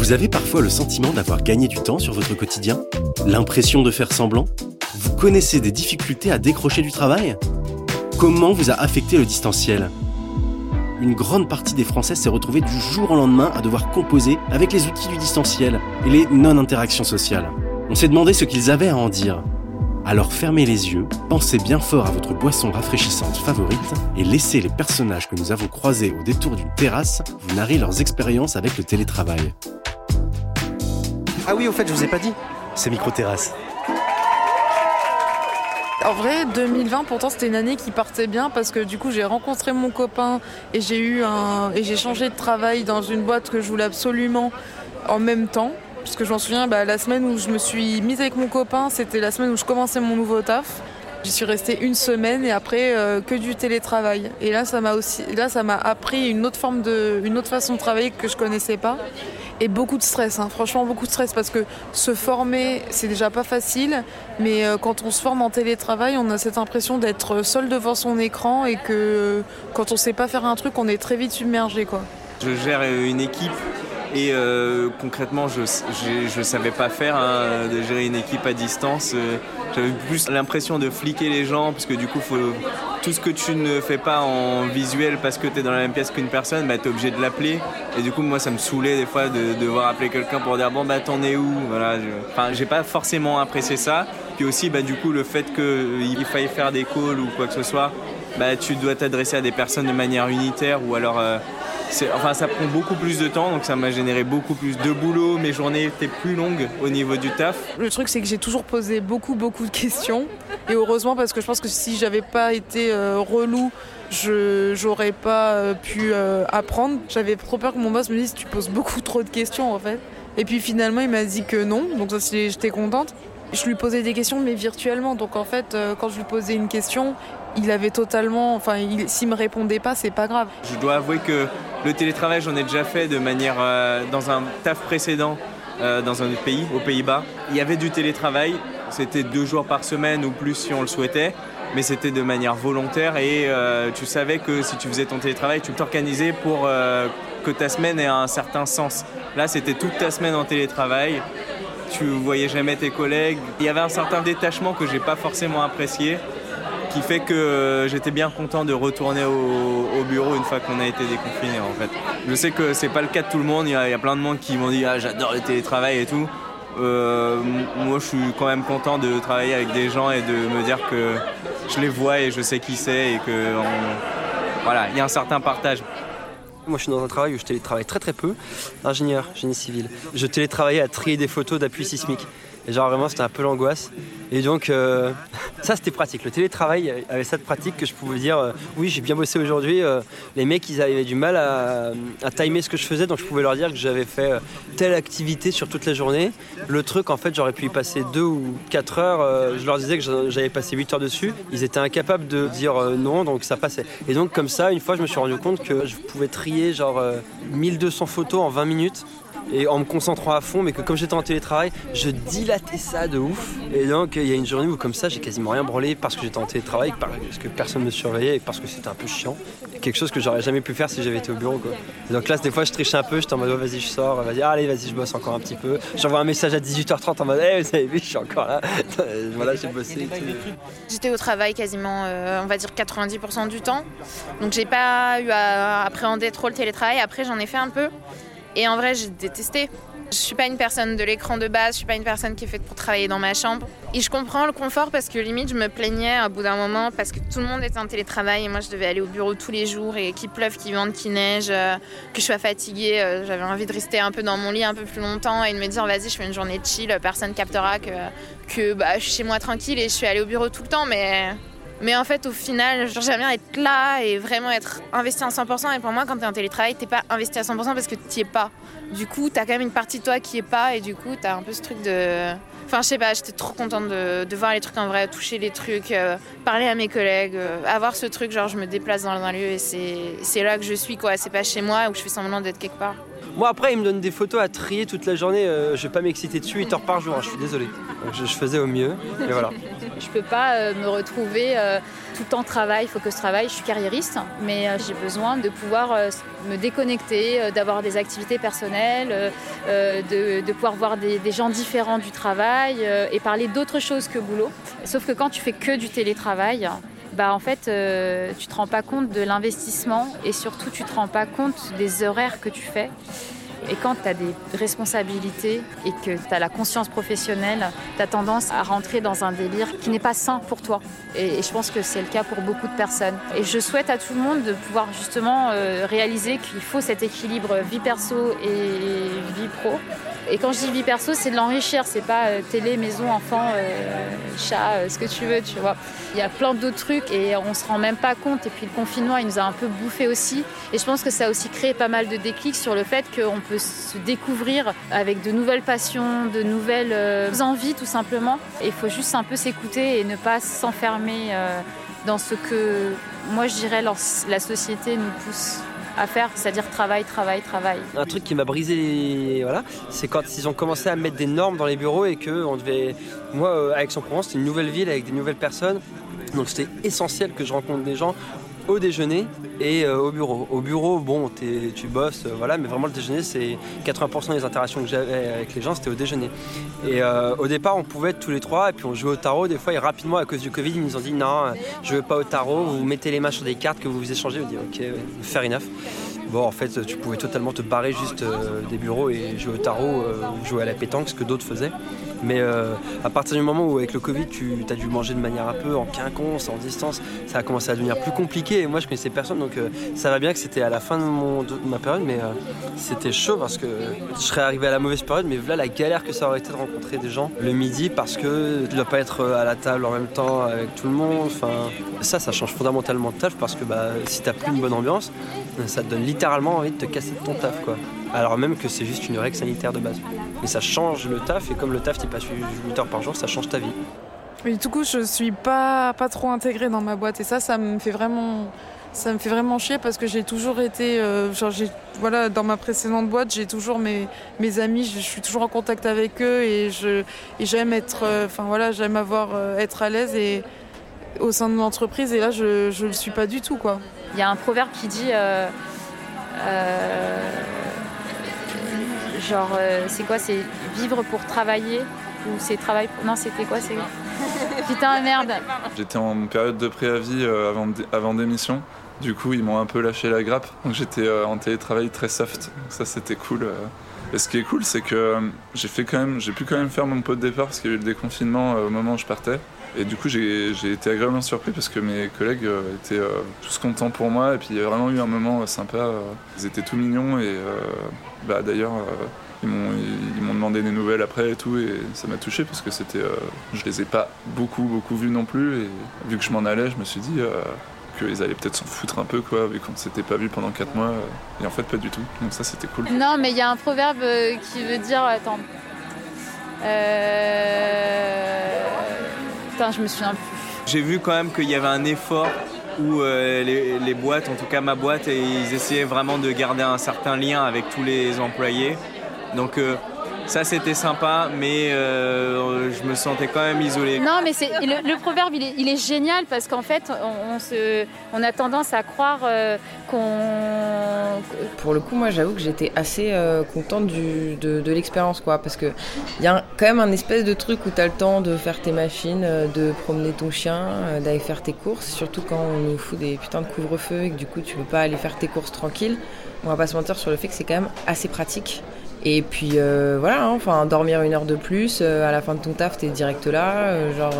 Vous avez parfois le sentiment d'avoir gagné du temps sur votre quotidien L'impression de faire semblant Vous connaissez des difficultés à décrocher du travail Comment vous a affecté le distanciel Une grande partie des Français s'est retrouvée du jour au lendemain à devoir composer avec les outils du distanciel et les non-interactions sociales. On s'est demandé ce qu'ils avaient à en dire. Alors fermez les yeux, pensez bien fort à votre boisson rafraîchissante favorite et laissez les personnages que nous avons croisés au détour d'une terrasse vous narrer leurs expériences avec le télétravail. Ah oui, au fait, je vous ai pas dit, c'est micro-terrasse. En vrai, 2020, pourtant, c'était une année qui partait bien parce que du coup, j'ai rencontré mon copain et j'ai eu un et j'ai changé de travail dans une boîte que je voulais absolument en même temps. Parce que je m'en souviens, bah, la semaine où je me suis mise avec mon copain, c'était la semaine où je commençais mon nouveau taf. J'y suis restée une semaine et après euh, que du télétravail. Et là, ça m'a aussi, là, ça m'a appris une autre forme de, une autre façon de travailler que je connaissais pas. Et beaucoup de stress, hein. franchement beaucoup de stress parce que se former, c'est déjà pas facile, mais euh, quand on se forme en télétravail, on a cette impression d'être seul devant son écran et que quand on sait pas faire un truc, on est très vite submergé. Quoi. Je gère une équipe et euh, concrètement, je ne savais pas faire hein, de gérer une équipe à distance. Euh, J'avais plus l'impression de fliquer les gens parce que du coup, tout ce que tu ne fais pas en visuel parce que tu es dans la même pièce qu'une personne, bah, tu es obligé de l'appeler. Et du coup, moi, ça me saoulait des fois de, devoir appeler quelqu'un pour dire bon, bah t'en es où? Voilà, Enfin, j'ai pas forcément apprécié ça. Puis aussi, bah, du coup, le fait qu'il faille faire des calls ou quoi que ce soit, bah, tu dois t'adresser à des personnes de manière unitaire ou alors. Euh, enfin, ça prend beaucoup plus de temps, donc ça m'a généré beaucoup plus de boulot. Mes journées étaient plus longues au niveau du taf. Le truc, c'est que j'ai toujours posé beaucoup, beaucoup de questions. Et heureusement, parce que je pense que si j'avais pas été euh, relou, je j'aurais pas euh, pu euh, apprendre. J'avais trop peur que mon boss me dise tu poses beaucoup trop de questions en fait. Et puis finalement, il m'a dit que non, donc j'étais contente. Je lui posais des questions, mais virtuellement. Donc en fait, quand je lui posais une question, il avait totalement. Enfin, s'il me répondait pas, c'est pas grave. Je dois avouer que le télétravail, j'en ai déjà fait de manière. Euh, dans un taf précédent, euh, dans un autre pays, aux Pays-Bas. Il y avait du télétravail. C'était deux jours par semaine ou plus si on le souhaitait. Mais c'était de manière volontaire et euh, tu savais que si tu faisais ton télétravail, tu t'organisais pour que ta semaine ait un certain sens. Là, c'était toute ta semaine en télétravail tu voyais jamais tes collègues. Il y avait un certain détachement que j'ai pas forcément apprécié qui fait que euh, j'étais bien content de retourner au, bureau une fois qu'on a été déconfiné en fait. Je sais que c'est pas le cas de tout le monde, il y a, plein de monde qui m'ont dit ah, j'adore le télétravail et tout. Euh, moi je suis quand même content de travailler avec des gens et de me dire que je les vois et je sais qui c'est et que voilà, il y a un certain partage. Moi, je suis dans un travail où je télétravaille très très peu. Ingénieur, génie civil. Je télétravaillais à trier des photos d'appui sismique. Et genre vraiment c'était un peu l'angoisse. Et donc euh, ça c'était pratique. Le télétravail avait ça de pratique que je pouvais dire euh, oui j'ai bien bossé aujourd'hui. Euh, les mecs ils avaient du mal à, timer ce que je faisais donc je pouvais leur dire que j'avais fait telle activité sur toute la journée. Le truc en fait j'aurais pu y passer deux ou quatre heures. je leur disais que j'avais passé 8 heures dessus. Ils étaient incapables de dire non donc ça passait. Et donc comme ça une fois je me suis rendu compte que je pouvais trier genre 1200 photos en 20 minutes et en me concentrant à fond, mais que comme j'étais en télétravail, je dilatais ça de ouf. Et donc il y a une journée où comme ça, j'ai quasiment rien branlé parce que j'étais en télétravail, parce que personne ne me surveillait et parce que c'était un peu chiant. Quelque chose que j'aurais jamais pu faire si j'avais été au bureau. Donc là, des fois, je triche un peu, j'étais en mode vas-y, je sors, vas-y, allez, vas-y, je bosse encore un petit peu. J'envoie un message à 18h30 en mode hey, vous avez vu, je suis encore là. voilà, j'ai bossé. J'étais au travail quasiment, euh, on va dire 90% du temps. Donc j'ai pas eu à appréhender trop le télétravail. Après, j'en ai fait un peu. Et en vrai, j'ai détesté. Je suis pas une personne de l'écran de base, je suis pas une personne qui est faite pour travailler dans ma chambre. Et je comprends le confort parce que limite je me plaignais au bout d'un moment parce que tout le monde était en télétravail et moi je devais aller au bureau tous les jours et qu'il pleuve, qu'il vente, qu'il neige, euh, que je sois fatiguée. Euh, j'avais envie de rester un peu dans mon lit un peu plus longtemps et de me dire vas-y je fais une journée de chill, personne captera que, que bah, je suis chez moi tranquille et je suis allée au bureau tout le temps mais Mais en fait, au final, j'aime bien être là et vraiment être investi à 100%. Et pour moi, quand tu es en télétravail, t'es pas investi à 100% parce que tu es pas. Du coup, tu as quand même une partie de toi qui est pas et du coup, tu as un peu ce truc de. Enfin, je sais pas, j'étais trop contente de, voir les trucs en vrai, toucher les trucs, euh, parler à mes collègues, euh, avoir ce truc, genre je me déplace dans un lieu et c'est là que je suis, quoi. C'est pas chez moi où je fais semblant d'être quelque part. Moi après, il me donne des photos à trier toute la journée. Euh, je vais pas m'exciter dessus 8 heures par jour, hein, je suis désolé. je, faisais au mieux. Et voilà. Je peux pas euh, me retrouver euh, tout le temps travail, il faut que je travaille. Je suis carriériste, mais j'ai besoin de pouvoir me déconnecter, d'avoir des activités personnelles, de, pouvoir voir des, gens différents du travail et parler d'autres choses que boulot. Sauf que quand tu fais que du télétravail, bah en fait, euh, tu te rends pas compte de l'investissement et surtout tu te rends pas compte des horaires que tu fais. Et quand tu as des responsabilités et que tu as la conscience professionnelle, tu as tendance à rentrer dans un délire qui n'est pas sain pour toi. Et, je pense que c'est le cas pour beaucoup de personnes. Et je souhaite à tout le monde de pouvoir justement euh, réaliser qu'il faut cet équilibre vie perso et vie pro et quand je dis vie perso, c'est de l'enrichir, c'est pas euh, télé, maison, enfant, euh, chat, euh, ce que tu veux, tu vois. Il y a plein d'autres trucs et on se rend même pas compte. Et puis le confinement, il nous a un peu bouffé aussi. Et je pense que ça a aussi créé pas mal de déclics sur le fait qu'on peut se découvrir avec de nouvelles passions, de nouvelles envies tout simplement. Et il faut juste un peu s'écouter et ne pas s'enfermer dans ce que moi je dirais la société nous pousse à faire, c'est-à-dire travail, travail, travail. Un truc qui m'a brisé, voilà, c'est quand ils ont commencé à mettre des normes dans les bureaux et que on devait, moi, euh, Aix-en-Provence, c'était une nouvelle ville avec des nouvelles personnes, donc c'était essentiel que je rencontre des gens au déjeuner et euh, au bureau. Au bureau, bon, tu bosses, euh, voilà, mais vraiment le déjeuner, c'est 80% des interactions que j'avais avec les gens, c'était au déjeuner. Et euh, au départ, on pouvait être tous les trois, et puis on jouait au tarot. Des fois, et rapidement, à cause du Covid, ils nous ont dit non, je veux pas au tarot, vous mettez les mains sur des cartes que vous vous échangez. On dit ok, fair enough. Bon, en fait, tu pouvais totalement te barrer juste des bureaux et jouer au tarot ou jouer à la pétanque, ce que d'autres faisaient. Mais euh, à partir du moment où avec le Covid tu as dû manger de manière un peu en quinconce, en distance, ça a commencé à devenir plus compliqué. Et moi je connaissais personne donc euh, ça va bien que c'était à la fin de, mon, ma période, mais euh, c'était chaud parce que je serais arrivé à la mauvaise période. Mais voilà la galère que ça aurait été de rencontrer des gens le midi parce que tu dois pas être à la table en même temps avec tout le monde. Enfin, ça, ça change fondamentalement de taf parce que bah, si t'as plus une bonne ambiance, ça te donne littéralement envie de te casser de ton taf quoi alors même que c'est juste une règle sanitaire de base. Mais ça change le taf, et comme le taf, tu passes 8 heures par jour, ça change ta vie. Mais du coup, je suis pas, pas trop intégrée dans ma boîte, et ça, ça me fait vraiment ça me fait vraiment chier parce que j'ai toujours été euh, genre voilà dans ma précédente boîte j'ai toujours mes, mes amis je, suis toujours en contact avec eux et je j'aime être euh, enfin voilà j'aime avoir euh, être à l'aise et au sein de mon entreprise et là je je le suis pas du tout quoi il y a un proverbe qui dit Genre, euh, c'est quoi C'est vivre pour travailler Ou c'est travail pour... Non, c'était quoi C'est Putain, merde J'étais en période de préavis euh, avant, avant démission. Du coup, ils m'ont un peu lâché la grappe. Donc j'étais euh, en télétravail très soft. ça, c'était cool. Et ce qui est cool, c'est que j'ai fait quand même, j'ai pu quand même faire mon pot de départ parce qu'il y a eu le déconfinement au moment où je partais. Et du coup, j'ai été agréablement surpris parce que mes collègues étaient tous contents pour moi. Et puis, il y a vraiment eu un moment sympa. Ils étaient tout mignons et bah, d'ailleurs, euh, ils m'ont demandé des nouvelles après et tout, et ça m'a touché parce que c'était, euh, je les ai pas beaucoup, beaucoup vus non plus, et vu que je m'en allais, je me suis dit euh, qu'ils allaient peut-être s'en foutre un peu, quoi, vu qu'on ne s'était pas vu pendant 4 mois, et en fait, pas du tout. Donc ça, c'était cool. Non, mais il y a un proverbe qui veut dire, attends, Je me souviens. J'ai vu quand même qu'il y avait un effort où euh, les, boîtes, en tout cas ma boîte, ils essayaient vraiment de garder un certain lien avec tous les employés. Donc euh, ça c'était sympa, mais euh, je me sentais quand même isolé. Non, mais c'est le, proverbe il est, génial parce qu'en fait on, se, on a tendance à croire qu'on. Pour le coup, moi j'avoue que j'étais assez contente du, de, de l'expérience quoi, parce que il y a quand même un espèce de truc où tu as le temps de faire tes machines, de promener ton chien, d'aller faire tes courses, surtout quand on nous fout des putains de couvre-feu et que du coup tu peux pas aller faire tes courses tranquille. On va pas se mentir sur le fait que c'est quand même assez pratique. Et puis euh, voilà, hein, enfin dormir une heure de plus, euh, à la fin de ton taf, t'es direct là, euh, genre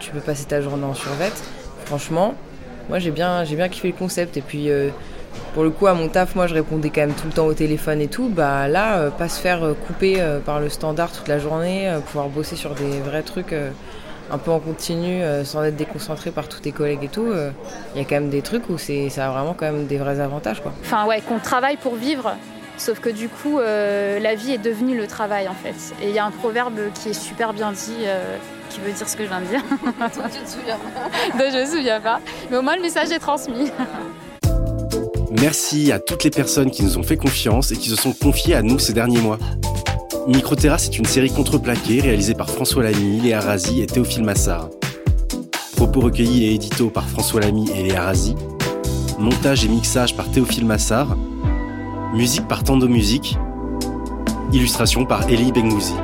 tu peux passer ta journée en survette. Franchement, moi j'ai bien, j'ai bien kiffé le concept. Et puis pour le coup, à mon taf, moi je répondais quand même tout le temps au téléphone et tout. Bah là, pas se faire couper par le standard toute la journée, pouvoir bosser sur des vrais trucs. un peu en continu, sans être déconcentré par tous tes collègues et tout, il y a quand même des trucs où c'est, ça a vraiment quand même des vrais avantages. Quoi. Enfin ouais, qu'on travaille pour vivre, Sauf que du coup, la vie est devenue le travail en fait. Et il y a un proverbe qui est super bien dit, qui veut dire ce que je viens de dire. Toi, tu te souviens pas. je me souviens pas. Mais au moins, le message est transmis. Merci à toutes les personnes qui nous ont fait confiance et qui se sont confiées à nous ces derniers mois. Microterrasse est une série contreplaquée réalisée par François Lamy, Léa Razi et Théophile Massard. Propos recueillis et édito par François Lamy et Léa Razi. Montage et mixage par Théophile Massard. Musique par Tando Musique. Illustration par Elie Bengouzi.